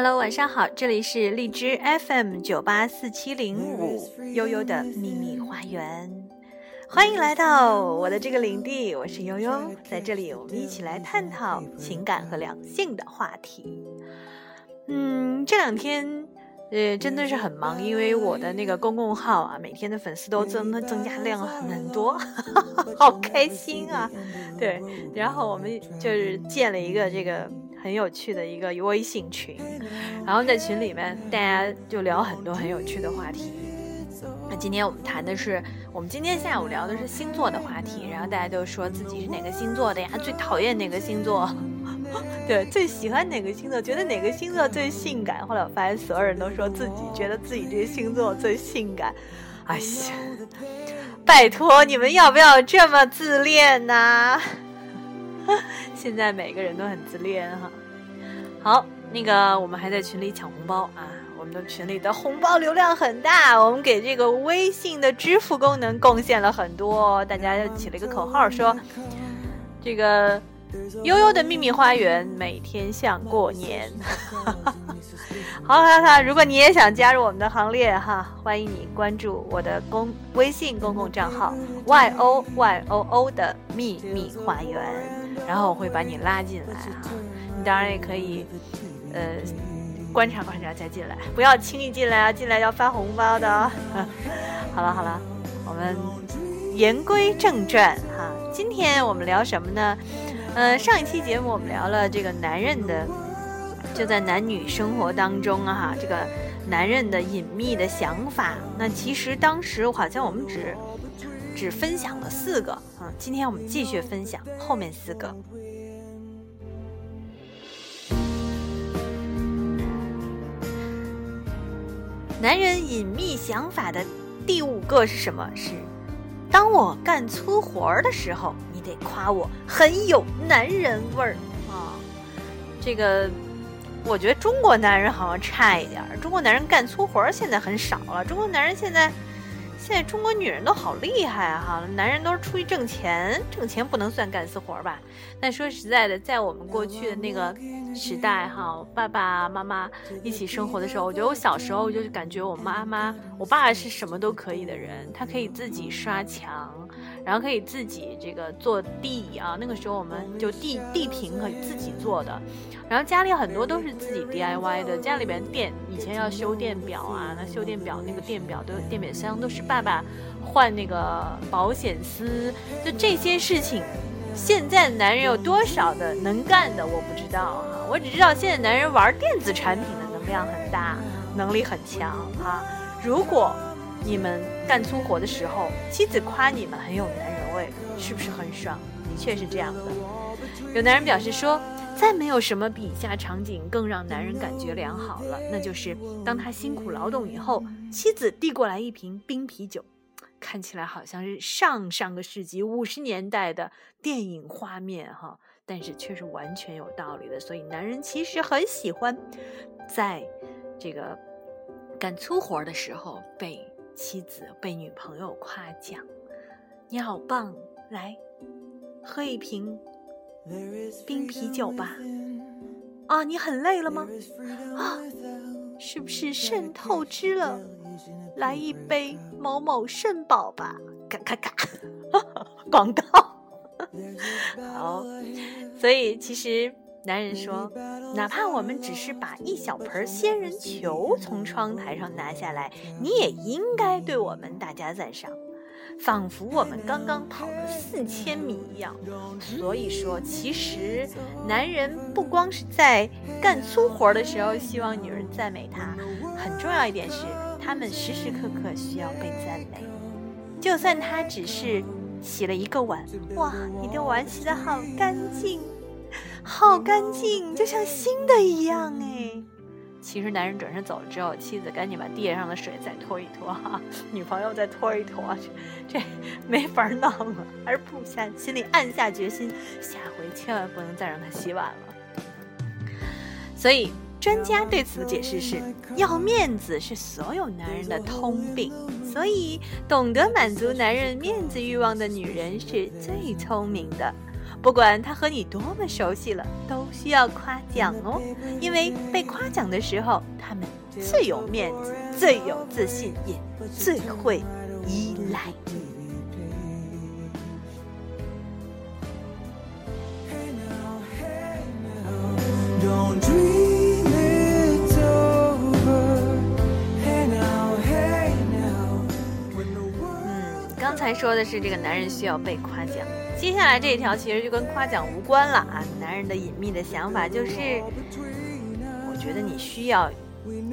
Hello，晚上好，这里是荔枝 FM 九八四七零五悠悠的秘密花园，欢迎来到我的这个领地，我是悠悠，在这里我们一起来探讨情感和两性的话题。嗯，这两天呃真的是很忙，因为我的那个公共号啊，每天的粉丝都增增加量很多，好开心啊！对，然后我们就是建了一个这个。很有趣的一个微信群，然后在群里面大家就聊很多很有趣的话题。那今天我们谈的是，我们今天下午聊的是星座的话题，然后大家就说自己是哪个星座的呀？最讨厌哪个星座？对，最喜欢哪个星座？觉得哪个星座最性感？后来我发现所有人都说自己觉得自己这个星座最性感。哎呀，拜托你们要不要这么自恋呢？现在每个人都很自恋哈。好，那个我们还在群里抢红包啊！我们的群里的红包流量很大，我们给这个微信的支付功能贡献了很多。大家又起了一个口号，说这个悠悠的秘密花园每天像过年。好，好，好！如果你也想加入我们的行列哈，欢迎你关注我的公微信公共账号 y o y o o 的秘密花园，然后我会把你拉进来哈。你当然也可以，呃，观察观察再进来，不要轻易进来啊！进来要发红包的。哦 好了好了，我们言归正传哈，今天我们聊什么呢？呃，上一期节目我们聊了这个男人的。就在男女生活当中啊，哈，这个男人的隐秘的想法，那其实当时好像我们只只分享了四个今天我们继续分享后面四个。男人隐秘想法的第五个是什么？是当我干粗活儿的时候，你得夸我很有男人味儿啊，这个。我觉得中国男人好像差一点儿，中国男人干粗活儿现在很少了。中国男人现在，现在中国女人都好厉害哈，男人都是出去挣钱，挣钱不能算干私活吧？那说实在的，在我们过去的那个时代哈，爸爸妈妈一起生活的时候，我觉得我小时候就是感觉我妈妈、我爸是什么都可以的人，他可以自己刷墙。然后可以自己这个做地啊，那个时候我们就地地坪可以自己做的，然后家里很多都是自己 DIY 的，家里边电以前要修电表啊，那修电表那个电表都有电表箱都是爸爸换那个保险丝，就这些事情，现在男人有多少的能干的我不知道哈，我只知道现在男人玩电子产品的能量很大，能力很强哈，如果。你们干粗活的时候，妻子夸你们很有男人味，是不是很爽？的确是这样的。有男人表示说，再没有什么比以下场景更让男人感觉良好了，那就是当他辛苦劳动以后，妻子递过来一瓶冰啤酒，看起来好像是上上个世纪五十年代的电影画面哈，但是却是完全有道理的。所以男人其实很喜欢，在这个干粗活的时候被。妻子被女朋友夸奖：“你好棒！来，喝一瓶冰啤酒吧。啊，你很累了吗？啊，是不是肾透支了？来一杯某某肾宝吧。咔咔咔，广告。好，所以其实。”男人说：“哪怕我们只是把一小盆仙人球从窗台上拿下来，你也应该对我们大加赞赏，仿佛我们刚刚跑了四千米一样。所以说，其实男人不光是在干粗活的时候希望女人赞美他，很重要一点是，他们时时刻刻需要被赞美。就算他只是洗了一个碗，哇，你的碗洗得好干净。”好干净，就像新的一样哎。其实男人转身走了之后，妻子赶紧把地上的水再拖一拖哈，女朋友再拖一拖，这 这没法弄了，还是不下心里暗下决心，下回千万不能再让他洗碗了。所以专家对此的解释是：要面子是所有男人的通病，所以懂得满足男人面子欲望的女人是最聪明的。不管他和你多么熟悉了，都需要夸奖哦，因为被夸奖的时候，他们最有面子、最有自信，也最会依赖你。才说的是这个男人需要被夸奖，接下来这一条其实就跟夸奖无关了啊！男人的隐秘的想法就是，我觉得你需要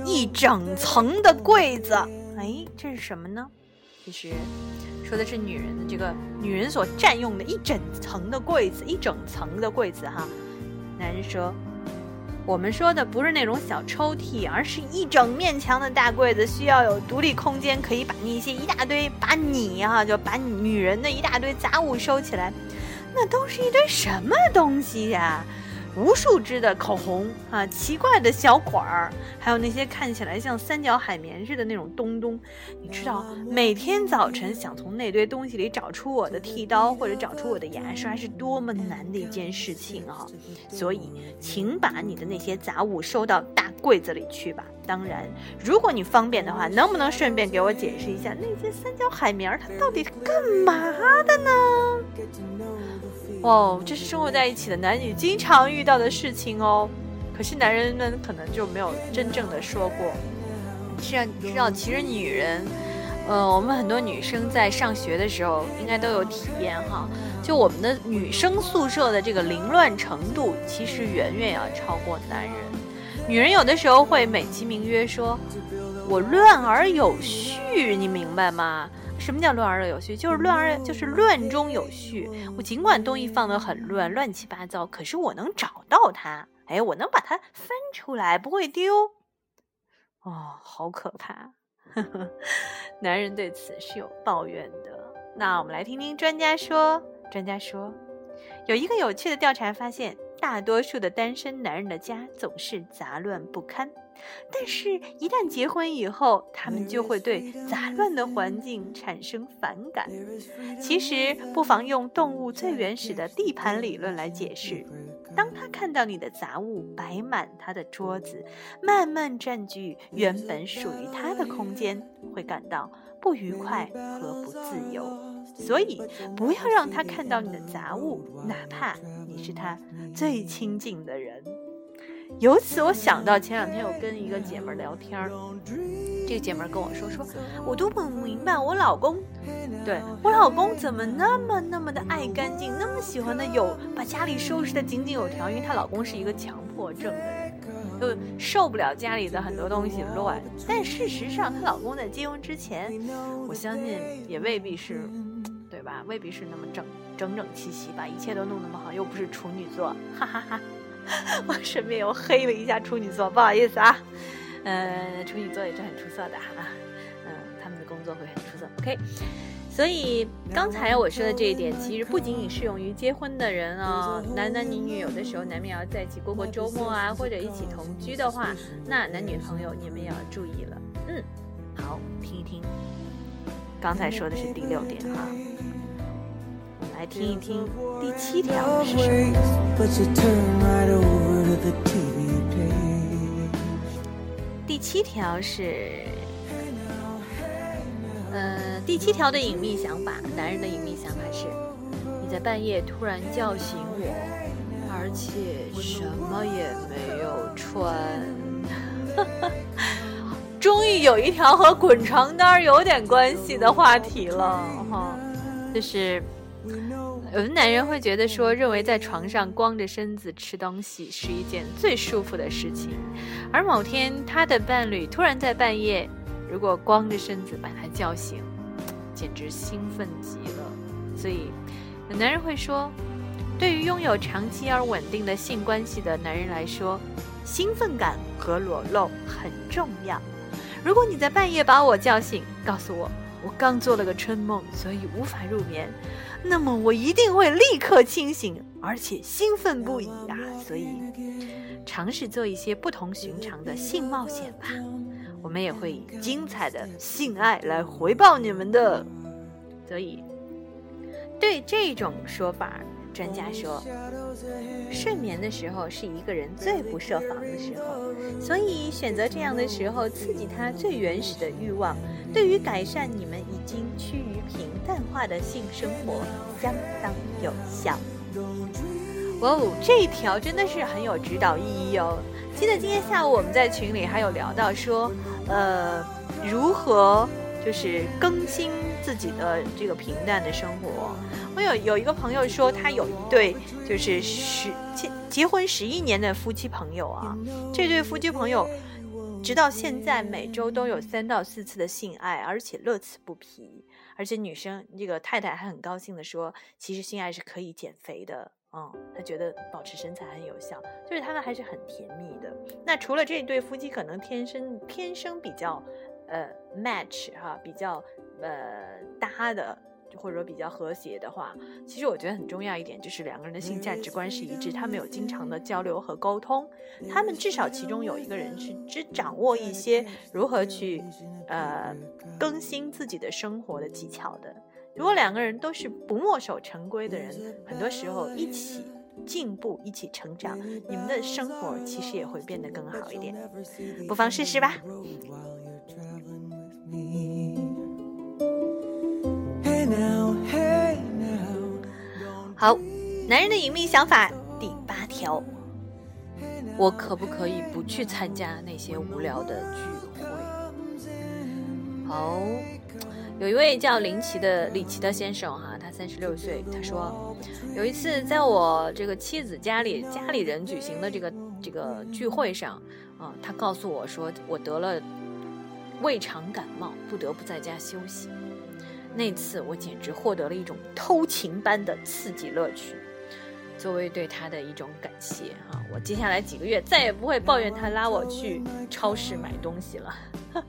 一整层的柜子。哎，这是什么呢？其实说的是女人的这个女人所占用的一整层的柜子，一整层的柜子哈。男人说。我们说的不是那种小抽屉，而是一整面墙的大柜子，需要有独立空间，可以把那些一大堆，把你哈，就把女人的一大堆杂物收起来。那都是一堆什么东西呀？无数支的口红啊，奇怪的小管儿，还有那些看起来像三角海绵似的那种东东。你知道，每天早晨想从那堆东西里找出我的剃刀或者找出我的牙刷是多么难的一件事情啊！所以，请把你的那些杂物收到大柜子里去吧。当然，如果你方便的话，能不能顺便给我解释一下那些三角海绵它到底干嘛的呢？哦，这是生活在一起的男女经常遇到的事情哦。可是男人们可能就没有真正的说过。是啊，你知道，其实女人，呃，我们很多女生在上学的时候应该都有体验哈。就我们的女生宿舍的这个凌乱程度，其实远远要超过男人。女人有的时候会美其名曰说：“我乱而有序”，你明白吗？什么叫乱而有序？就是乱而就是乱中有序。我尽管东西放得很乱，乱七八糟，可是我能找到它。哎，我能把它翻出来，不会丢。哦，好可怕！呵 呵男人对此是有抱怨的。那我们来听听专家说。专家说，有一个有趣的调查发现，大多数的单身男人的家总是杂乱不堪。但是，一旦结婚以后，他们就会对杂乱的环境产生反感。其实，不妨用动物最原始的地盘理论来解释：当他看到你的杂物摆满他的桌子，慢慢占据原本属于他的空间，会感到不愉快和不自由。所以，不要让他看到你的杂物，哪怕你是他最亲近的人。由此我想到前两天我跟一个姐妹聊天儿，这个姐妹跟我说说，我都不明白我老公，对我老公怎么那么那么的爱干净，那么喜欢的有把家里收拾的井井有条，因为她老公是一个强迫症的人，就受不了家里的很多东西乱。但事实上，她老公在结婚之前，我相信也未必是，对吧？未必是那么整整整齐齐，把一切都弄那么好，又不是处女座，哈哈哈。我顺便又黑了一下处女座，不好意思啊。呃，处女座也是很出色的哈，嗯，他们的工作会很出色。OK，所以刚才我说的这一点，其实不仅仅适用于结婚的人哦，男男女女有的时候难免要在一起过过周末啊，或者一起同居的话，那男女朋友你们也要注意了。嗯，好，听一听，刚才说的是第六点哈。来听一听第七条是什么？第七条是，呃，第七条的隐秘想法，男人的隐秘想法是：你在半夜突然叫醒我，而且什么也没有穿。终于有一条和滚床单有点关系的话题了，哈，就是。有的男人会觉得说，认为在床上光着身子吃东西是一件最舒服的事情，而某天他的伴侣突然在半夜，如果光着身子把他叫醒，简直兴奋极了。所以，有男人会说，对于拥有长期而稳定的性关系的男人来说，兴奋感和裸露很重要。如果你在半夜把我叫醒，告诉我我刚做了个春梦，所以无法入眠。那么我一定会立刻清醒，而且兴奋不已啊！所以，尝试做一些不同寻常的性冒险吧。我们也会以精彩的性爱来回报你们的。所以，对这种说法，专家说，睡眠的时候是一个人最不设防的时候，所以选择这样的时候刺激他最原始的欲望，对于改善你们已经趋于平淡化的性生活相当有效。哇哦，这一条真的是很有指导意义哦！记得今天下午我们在群里还有聊到说，呃，如何就是更新自己的这个平淡的生活。我有有一个朋友说，他有一对就是十结结婚十一年的夫妻朋友啊，这对夫妻朋友直到现在每周都有三到四次的性爱，而且乐此不疲。而且女生这个太太还很高兴的说，其实性爱是可以减肥的，嗯，她觉得保持身材很有效，就是他们还是很甜蜜的。那除了这对夫妻可能天生天生比较呃 match 哈，比较呃搭的。或者说比较和谐的话，其实我觉得很重要一点就是两个人的性价值观是一致，他们有经常的交流和沟通，他们至少其中有一个人是只掌握一些如何去呃更新自己的生活的技巧的。如果两个人都是不墨守成规的人，很多时候一起进步、一起成长，你们的生活其实也会变得更好一点。不妨试试吧。好，男人的隐秘想法第八条，我可不可以不去参加那些无聊的聚会？好，有一位叫林奇的李奇的先生哈，他三十六岁，他说有一次在我这个妻子家里家里人举行的这个这个聚会上啊，他告诉我说我得了胃肠感冒，不得不在家休息。那次我简直获得了一种偷情般的刺激乐趣，作为对他的一种感谢哈，我接下来几个月再也不会抱怨他拉我去超市买东西了。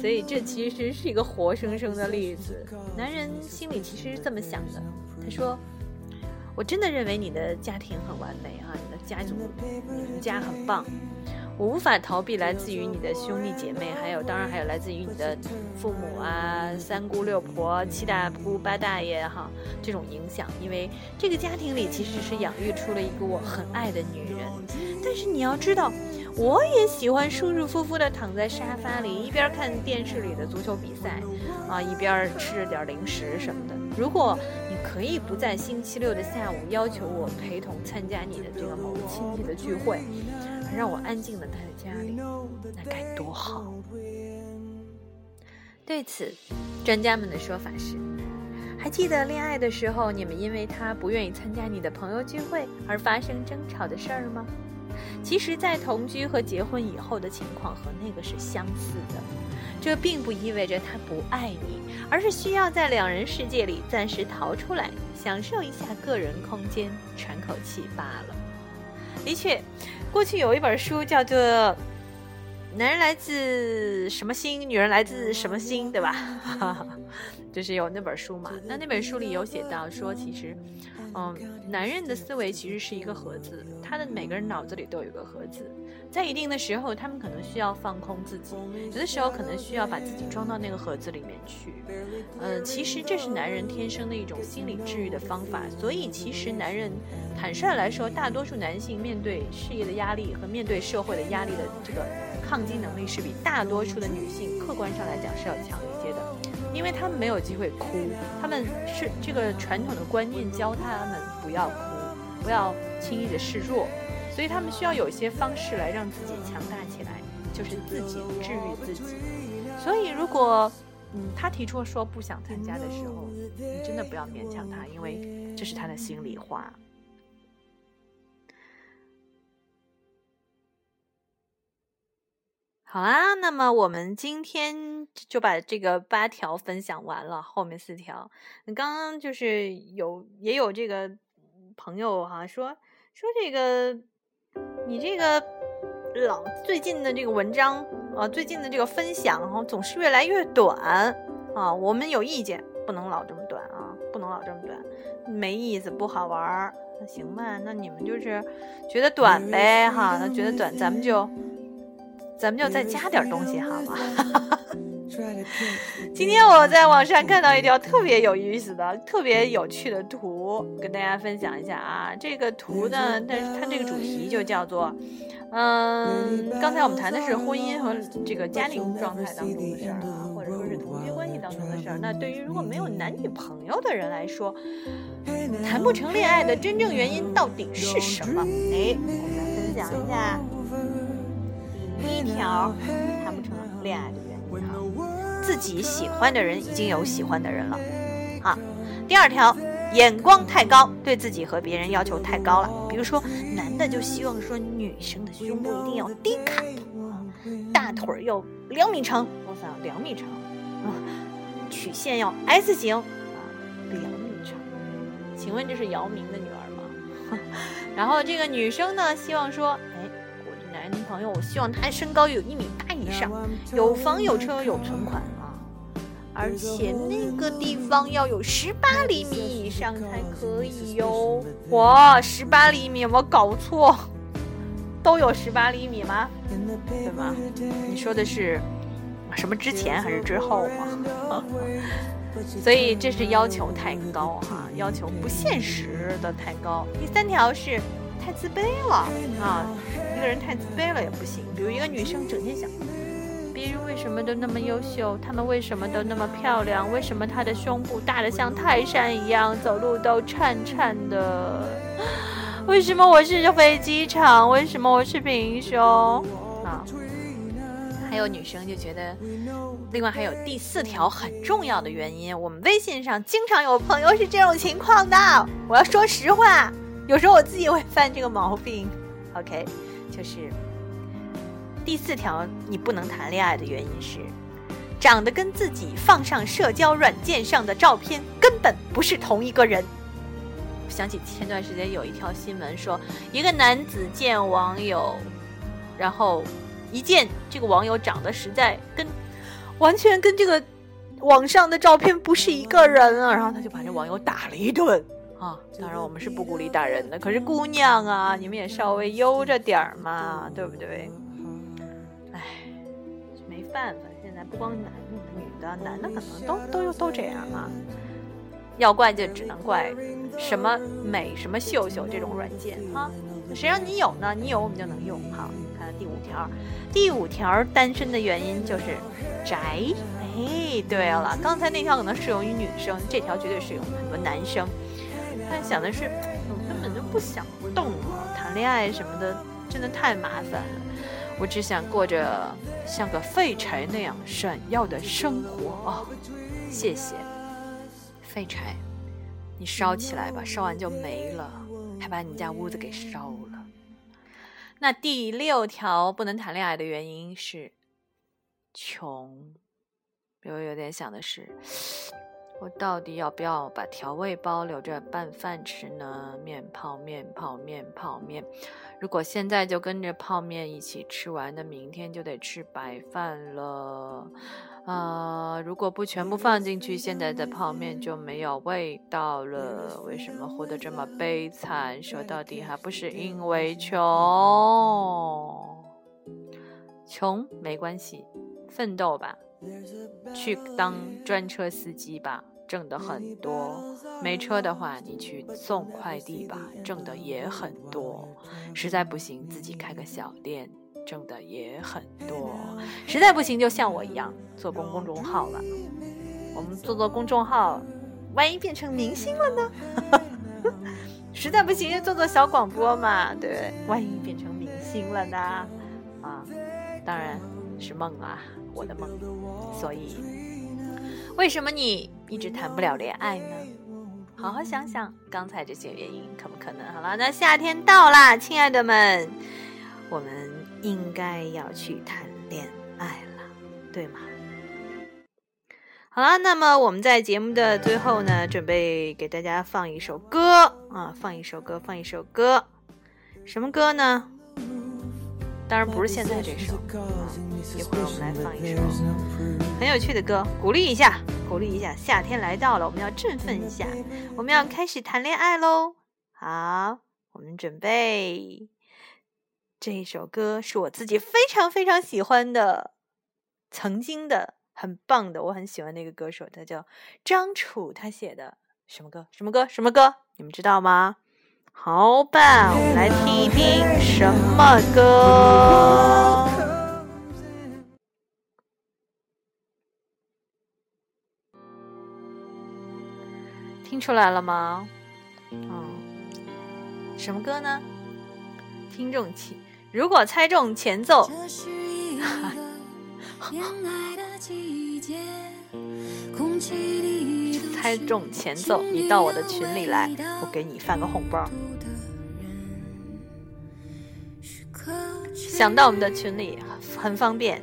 所以这其实是一个活生生的例子，男人心里其实是这么想的。他说：“我真的认为你的家庭很完美啊，你的家族，你们家很棒。”我无法逃避来自于你的兄弟姐妹，还有当然还有来自于你的父母啊，三姑六婆、七大姑八大爷哈这种影响，因为这个家庭里其实是养育出了一个我很爱的女人。但是你要知道，我也喜欢舒舒服服的躺在沙发里，一边看电视里的足球比赛，啊，一边吃着点零食什么的。如果你可以不在星期六的下午要求我陪同参加你的这个某个亲戚的聚会。让我安静的待在家里，那该多好！对此，专家们的说法是：还记得恋爱的时候，你们因为他不愿意参加你的朋友聚会而发生争吵的事儿吗？其实，在同居和结婚以后的情况和那个是相似的。这并不意味着他不爱你，而是需要在两人世界里暂时逃出来，享受一下个人空间，喘口气罢了。的确。过去有一本书叫做《男人来自什么星，女人来自什么星》，对吧？就是有那本书嘛。那那本书里有写到说，其实，嗯，男人的思维其实是一个盒子，他的每个人脑子里都有一个盒子。在一定的时候，他们可能需要放空自己；有的时候，可能需要把自己装到那个盒子里面去。呃，其实这是男人天生的一种心理治愈的方法。所以，其实男人，坦率来说，大多数男性面对事业的压力和面对社会的压力的这个抗击能力，是比大多数的女性客观上来讲是要强一些的，因为他们没有机会哭，他们是这个传统的观念教他们不要哭，不要轻易的示弱。所以他们需要有一些方式来让自己强大起来，就是自己治愈自己。所以如果嗯他提出说不想参加的时候，你真的不要勉强他，因为这是他的心里话。好啊，那么我们今天就把这个八条分享完了，后面四条，刚刚就是有也有这个朋友哈说说这个。你这个老最近的这个文章啊，最近的这个分享哈，总是越来越短啊。我们有意见，不能老这么短啊，不能老这么短，没意思，不好玩儿。那行吧，那你们就是觉得短呗哈，那觉得短，咱们就咱们就再加点东西好吗？今天我在网上看到一条特别有意思的、特别有趣的图，跟大家分享一下啊。这个图呢，但是它这个主题就叫做，嗯，刚才我们谈的是婚姻和这个家庭状态当中的事儿啊，或者说是同居关系当中的事儿。那对于如果没有男女朋友的人来说，谈不成恋爱的真正原因到底是什么？哎，我们来分享一下第一条谈不成恋爱的自己喜欢的人已经有喜欢的人了。好，第二条，眼光太高，对自己和别人要求太高了。比如说，男的就希望说女生的胸部一定要低卡头啊，大腿儿要两米长，我想两米长啊，曲线要 S 型啊，两米长。请问这是姚明的女儿吗？然后这个女生呢，希望说，哎，我的男朋友，我希望他身高有一米八以上，有房有车有存款，而且那个地方要有十八厘米以上才可以哟。哇，十八厘米，有没有搞错？都有十八厘米吗？对吗？你说的是什么之前还是之后吗？所以这是要求太高哈，要求不现实的太高。第三条是太自卑了啊，一个人太自卑了也不行。比如一个女生整天想，别人为什么都那么优秀，他们为什么都那么漂亮，为什么她的胸部大的像泰山一样，走路都颤颤的？为什么我是飞机场？为什么我是平胸？啊，还有女生就觉得。另外还有第四条很重要的原因，我们微信上经常有朋友是这种情况的。我要说实话，有时候我自己会犯这个毛病。OK，就是第四条你不能谈恋爱的原因是，长得跟自己放上社交软件上的照片根本不是同一个人。想起前段时间有一条新闻说，一个男子见网友，然后一见这个网友长得实在跟。完全跟这个网上的照片不是一个人啊！然后他就把这网友打了一顿 啊！当然我们是不鼓励打人的，可是姑娘啊，你们也稍微悠着点儿嘛，对不对？办法，现在不光男、女的，男的可能都都都这样啊。要怪就只能怪什么美什么秀秀这种软件啊！谁让你有呢？你有我们就能用。好，看第五条，第五条单身的原因就是。宅，哎，对了，刚才那条可能适用于女生，这条绝对适用于很多男生。但想的是，我根本就不想动啊，谈恋爱什么的真的太麻烦了。我只想过着像个废柴那样闪耀的生活哦。谢谢，废柴，你烧起来吧，烧完就没了，还把你家屋子给烧了。那第六条不能谈恋爱的原因是。穷，我有点想的是，我到底要不要把调味包留着拌饭吃呢？面泡面泡面泡面，如果现在就跟着泡面一起吃完，那明天就得吃白饭了。啊，如果不全部放进去，现在的泡面就没有味道了。为什么活得这么悲惨？说到底还不是因为穷，穷没关系。奋斗吧，去当专车司机吧，挣的很多。没车的话，你去送快递吧，挣的也很多。实在不行，自己开个小店，挣的也很多。实在不行，就像我一样，做公公众号了。我们做做公众号，万一变成明星了呢？实在不行，就做做小广播嘛，对不对？万一变成明星了呢？啊，当然是梦啊。我的梦，所以为什么你一直谈不了恋爱呢？好好想想刚才这些原因，可不可能？好了，那夏天到啦，亲爱的们，我们应该要去谈恋爱了，对吗？好了，那么我们在节目的最后呢，准备给大家放一首歌啊，放一首歌，放一首歌，什么歌呢？当然不是现在这首啊，一会儿我们来放一首很有趣的歌，鼓励一下，鼓励一下。夏天来到了，我们要振奋一下，我们要开始谈恋爱喽。好，我们准备。这首歌是我自己非常非常喜欢的，曾经的很棒的，我很喜欢那个歌手，他叫张楚，他写的什么歌？什么歌？什么歌？你们知道吗？好吧，我们来听一听什么歌。听出来了吗？嗯，什么歌呢？听众请，如果猜中前奏，猜中前奏，你到我的群里来，我给你发个红包。想到我们的群里很方便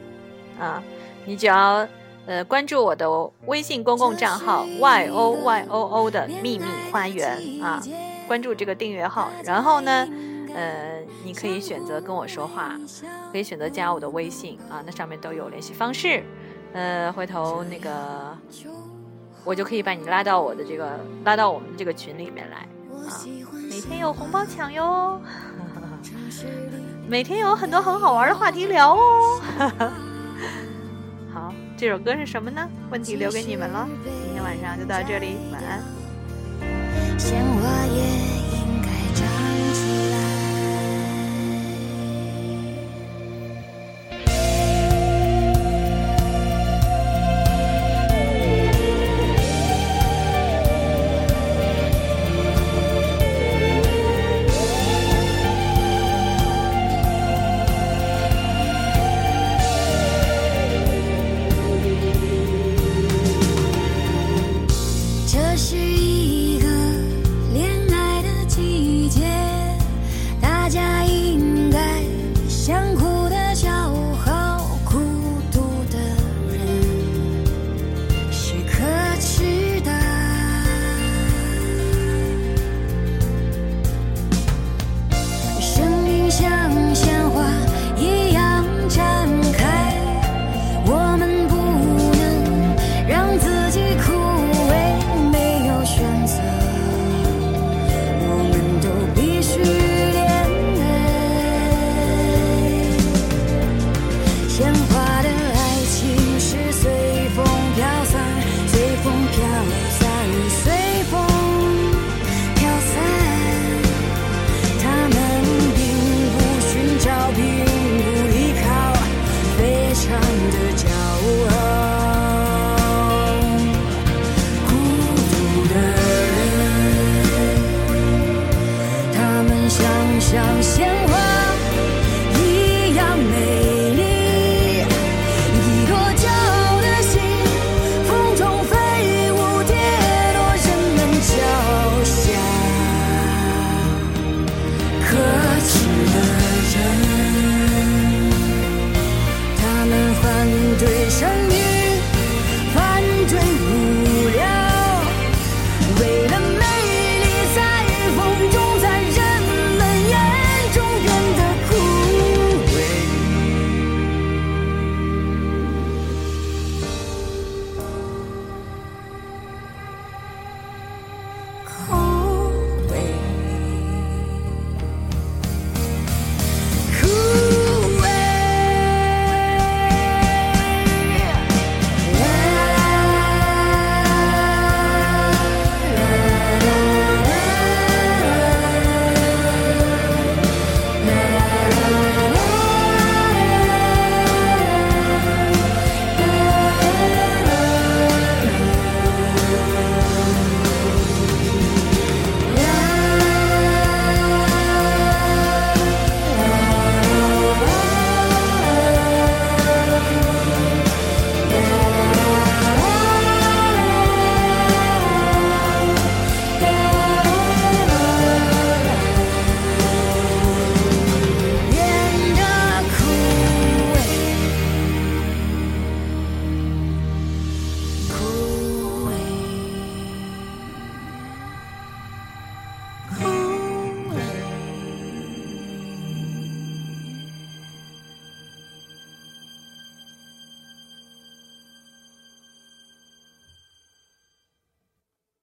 啊，你只要。呃，关注我的微信公共账号 y o y o o 的秘密花园啊，关注这个订阅号，然后呢，呃，你可以选择跟我说话，可以选择加我的微信啊，那上面都有联系方式，呃，回头那个我就可以把你拉到我的这个拉到我们这个群里面来啊，每天有红包抢哟，每天有很多很好玩的话题聊哦。这首歌是什么呢？问题留给你们了。今天晚上就到这里，晚安。